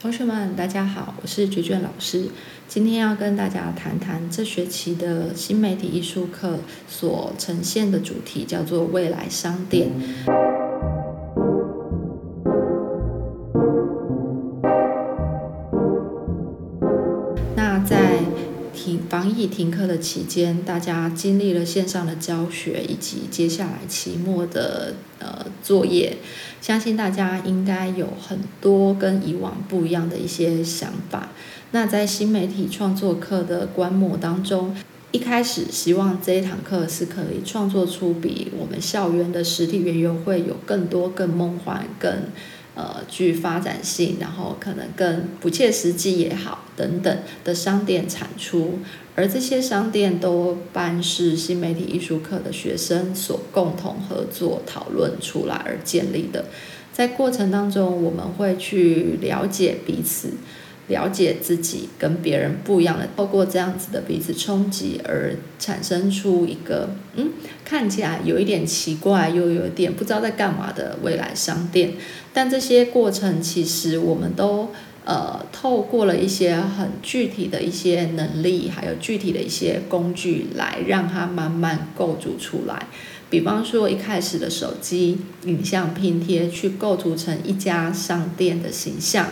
同学们，大家好，我是菊卷老师。今天要跟大家谈谈这学期的新媒体艺术课所呈现的主题，叫做未来商店。停防疫停课的期间，大家经历了线上的教学以及接下来期末的呃作业。相信大家应该有很多跟以往不一样的一些想法。那在新媒体创作课的观摩当中，一开始希望这一堂课是可以创作出比我们校园的实体园游会有更多、更梦幻、更呃具发展性，然后可能更不切实际也好等等的商店产出。而这些商店多半是新媒体艺术课的学生所共同合作讨论出来而建立的。在过程当中，我们会去了解彼此，了解自己跟别人不一样的，透过这样子的彼此冲击而产生出一个嗯看起来有一点奇怪又有点不知道在干嘛的未来商店。但这些过程其实我们都。呃，透过了一些很具体的一些能力，还有具体的一些工具，来让它慢慢构筑出来。比方说，一开始的手机影像拼贴，去构筑成一家商店的形象。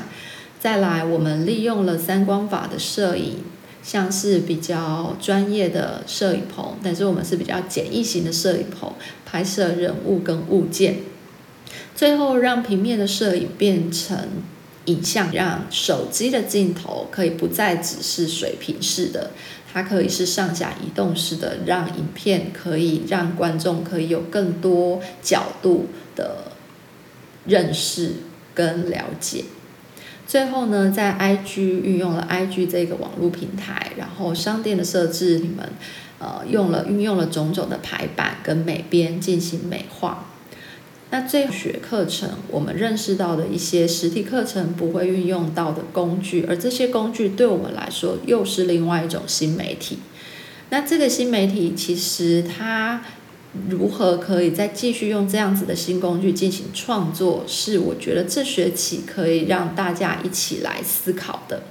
再来，我们利用了三光法的摄影，像是比较专业的摄影棚，但是我们是比较简易型的摄影棚，拍摄人物跟物件。最后，让平面的摄影变成。影像让手机的镜头可以不再只是水平式的，它可以是上下移动式的，让影片可以让观众可以有更多角度的认识跟了解。最后呢，在 IG 运用了 IG 这个网络平台，然后商店的设置，你们呃用了运用了种种的排版跟美编进行美化。那最学课程，我们认识到的一些实体课程不会运用到的工具，而这些工具对我们来说又是另外一种新媒体。那这个新媒体其实它如何可以再继续用这样子的新工具进行创作，是我觉得这学期可以让大家一起来思考的。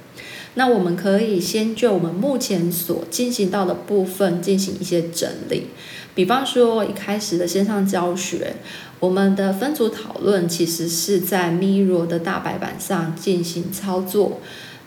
那我们可以先就我们目前所进行到的部分进行一些整理，比方说一开始的线上教学。我们的分组讨论其实是在 Miro 的大白板上进行操作。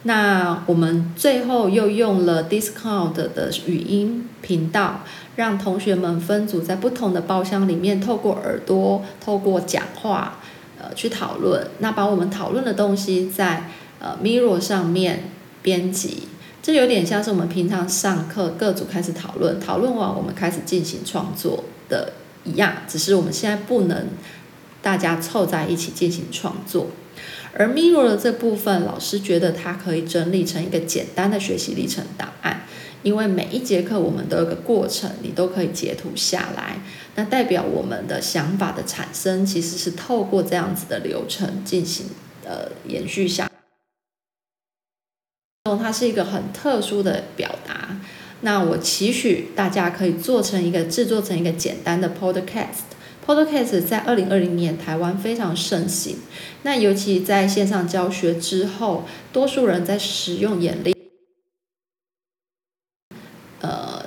那我们最后又用了 Discord 的语音频道，让同学们分组在不同的包厢里面，透过耳朵、透过讲话，呃，去讨论。那把我们讨论的东西在呃 Mirror 上面编辑，这有点像是我们平常上课各组开始讨论，讨论完我们开始进行创作的。一样，只是我们现在不能大家凑在一起进行创作。而 Mirror 的这部分，老师觉得它可以整理成一个简单的学习历程档案，因为每一节课我们都有个过程，你都可以截图下来。那代表我们的想法的产生，其实是透过这样子的流程进行呃延续下。它是一个很特殊的表达。那我期许大家可以做成一个制作成一个简单的 podcast。Podcast 在二零二零年台湾非常盛行。那尤其在线上教学之后，多数人在使用眼力，呃，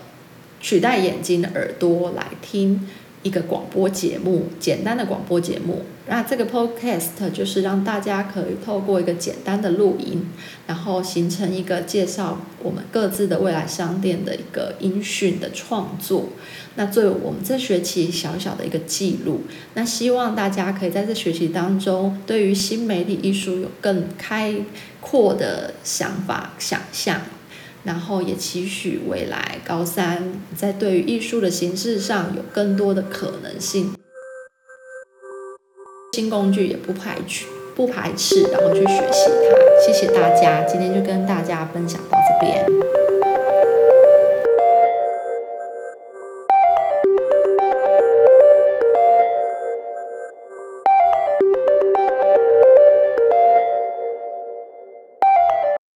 取代眼睛的耳朵来听。一个广播节目，简单的广播节目。那这个 podcast 就是让大家可以透过一个简单的录音，然后形成一个介绍我们各自的未来商店的一个音讯的创作。那作为我们这学期小小的一个记录。那希望大家可以在这学期当中，对于新媒体艺术有更开阔的想法、想象。然后也期许未来高三在对于艺术的形式上有更多的可能性，新工具也不排斥不排斥，然后去学习它。谢谢大家，今天就跟大家分享到这边。